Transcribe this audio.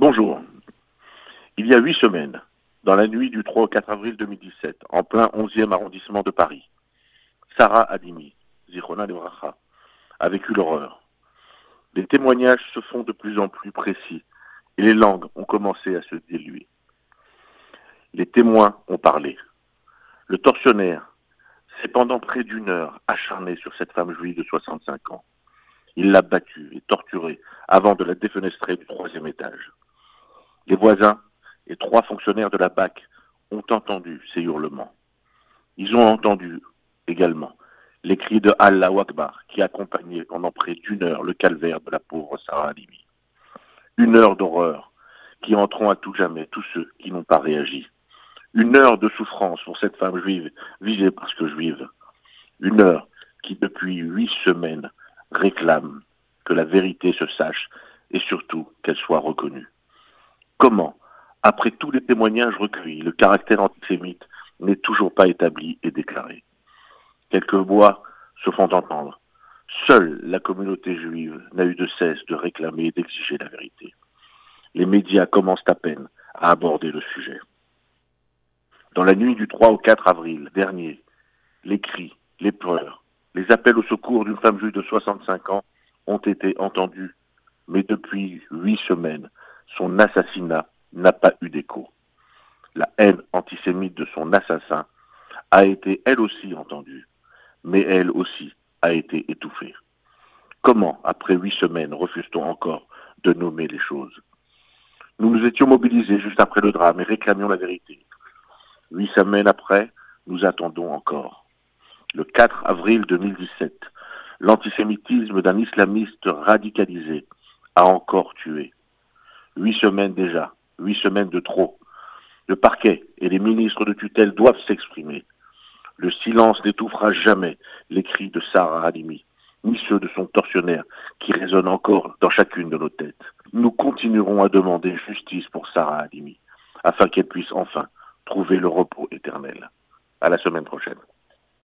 Bonjour. Il y a huit semaines, dans la nuit du 3 au 4 avril 2017, en plein 11e arrondissement de Paris, Sarah Adimi, Zirona Lebracha, a vécu l'horreur. Les témoignages se font de plus en plus précis et les langues ont commencé à se diluer. Les témoins ont parlé. Le tortionnaire s'est pendant près d'une heure acharné sur cette femme juive de 65 ans. Il l'a battue et torturée avant de la défenestrer du troisième étage. Les voisins et trois fonctionnaires de la BAC ont entendu ces hurlements. Ils ont entendu également les cris de Allah Akbar qui accompagnaient pendant près d'une heure le calvaire de la pauvre Sarah Halimi. Une heure d'horreur qui entreront à tout jamais tous ceux qui n'ont pas réagi. Une heure de souffrance pour cette femme juive visée parce que juive. Une heure qui depuis huit semaines réclame que la vérité se sache et surtout qu'elle soit reconnue. Comment, après tous les témoignages recueillis, le caractère antisémite n'est toujours pas établi et déclaré Quelques voix se font entendre. Seule la communauté juive n'a eu de cesse de réclamer et d'exiger la vérité. Les médias commencent à peine à aborder le sujet. Dans la nuit du 3 au 4 avril dernier, les cris, les pleurs, les appels au secours d'une femme juive de 65 ans ont été entendus, mais depuis huit semaines, son assassinat n'a pas eu d'écho. La haine antisémite de son assassin a été elle aussi entendue mais elle aussi a été étouffée. Comment, après huit semaines, refuse-t-on encore de nommer les choses? Nous nous étions mobilisés juste après le drame et réclamions la vérité. Huit semaines après, nous attendons encore. Le 4 avril 2017, l'antisémitisme d'un islamiste radicalisé a encore tué. Huit semaines déjà, huit semaines de trop. Le parquet et les ministres de tutelle doivent s'exprimer. Le silence n'étouffera jamais les cris de Sarah Halimi, ni ceux de son tortionnaire qui résonnent encore dans chacune de nos têtes. Nous continuerons à demander justice pour Sarah Halimi, afin qu'elle puisse enfin trouver le repos éternel. À la semaine prochaine.